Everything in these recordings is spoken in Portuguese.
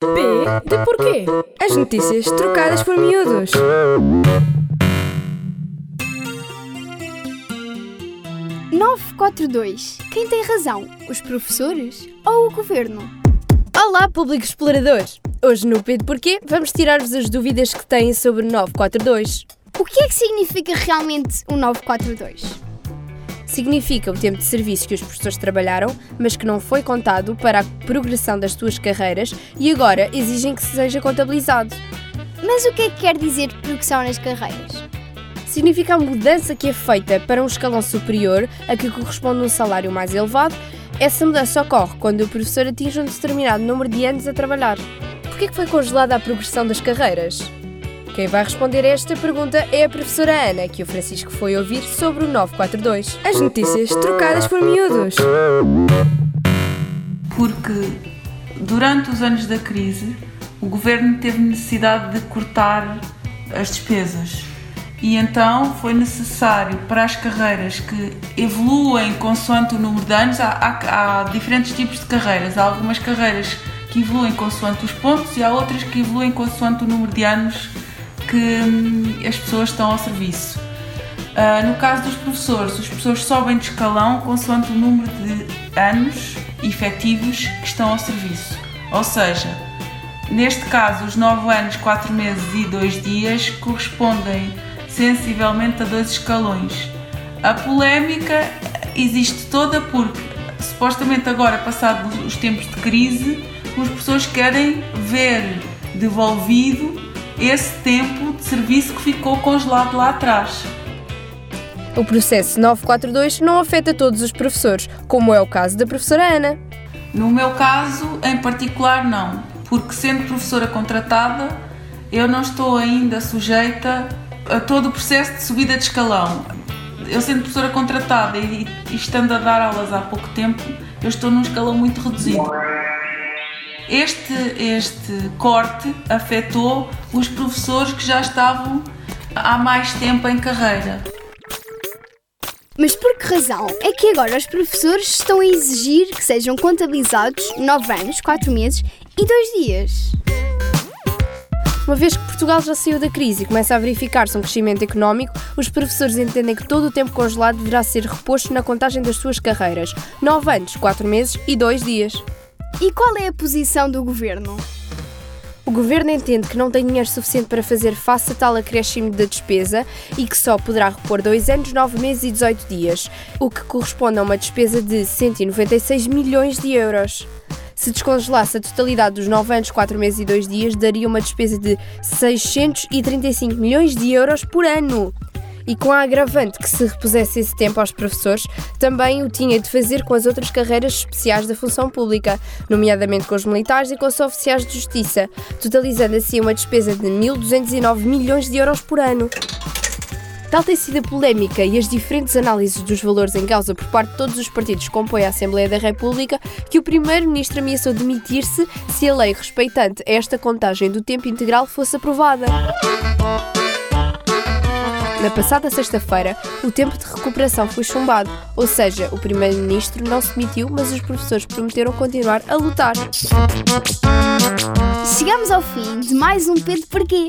P de porquê? As notícias trocadas por miúdos. Nove quatro dois. Quem tem razão? Os professores ou o governo? Olá, público explorador! Hoje no P de porquê vamos tirar-vos as dúvidas que têm sobre o 942. O que é que significa realmente o 942? Significa o tempo de serviço que os professores trabalharam, mas que não foi contado para a progressão das suas carreiras e agora exigem que seja contabilizado. Mas o que é que quer dizer progressão nas carreiras? Significa a mudança que é feita para um escalão superior a que corresponde um salário mais elevado. Essa mudança ocorre quando o professor atinge um determinado número de anos a trabalhar. Por que foi congelada a progressão das carreiras? Quem vai responder a esta pergunta é a professora Ana, que o Francisco foi ouvir sobre o 942. As notícias trocadas por miúdos. Porque durante os anos da crise o governo teve necessidade de cortar as despesas. E então foi necessário para as carreiras que evoluem consoante o número de anos, há, há, há diferentes tipos de carreiras. Há algumas carreiras que evoluem consoante os pontos e há outras que evoluem consoante o número de anos que hum, as pessoas estão ao serviço. Uh, no caso dos professores, os professores sobem de escalão consoante o número de anos efetivos que estão ao serviço. Ou seja, neste caso, os 9 anos, 4 meses e 2 dias correspondem sensivelmente a dois escalões. A polémica existe toda porque, supostamente agora, passados os tempos de crise, os professores querem ver devolvido esse tempo de serviço que ficou congelado lá atrás. O processo 942 não afeta todos os professores, como é o caso da professora Ana. No meu caso, em particular, não, porque sendo professora contratada, eu não estou ainda sujeita a todo o processo de subida de escalão. Eu sendo professora contratada e, e estando a dar aulas há pouco tempo, eu estou num escalão muito reduzido. Este, este corte afetou os professores que já estavam há mais tempo em carreira. Mas por que razão é que agora os professores estão a exigir que sejam contabilizados 9 anos, 4 meses e 2 dias? Uma vez que Portugal já saiu da crise e começa a verificar-se um crescimento económico, os professores entendem que todo o tempo congelado deverá ser reposto na contagem das suas carreiras: 9 anos, 4 meses e 2 dias. E qual é a posição do governo? O governo entende que não tem dinheiro suficiente para fazer face a tal acréscimo da despesa e que só poderá repor 2 anos, 9 meses e 18 dias, o que corresponde a uma despesa de 196 milhões de euros. Se descongelasse a totalidade dos 9 anos, 4 meses e 2 dias, daria uma despesa de 635 milhões de euros por ano e com a agravante que se repusesse esse tempo aos professores, também o tinha de fazer com as outras carreiras especiais da função pública, nomeadamente com os militares e com os oficiais de justiça, totalizando assim uma despesa de 1.209 milhões de euros por ano. Tal tem sido a polémica e as diferentes análises dos valores em causa por parte de todos os partidos que compõem a Assembleia da República que o Primeiro-Ministro ameaçou demitir-se se a lei respeitante esta contagem do tempo integral fosse aprovada. Na passada sexta-feira, o tempo de recuperação foi chumbado, ou seja, o primeiro-ministro não se demitiu, mas os professores prometeram continuar a lutar. Chegamos ao fim de mais um Pedro Porquê.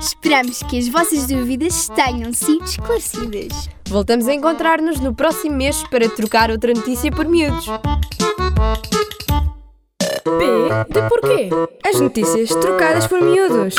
Esperamos que as vossas dúvidas tenham sido esclarecidas. Voltamos a encontrar-nos no próximo mês para trocar outra notícia por miúdos. P de porquê? As notícias trocadas por miúdos.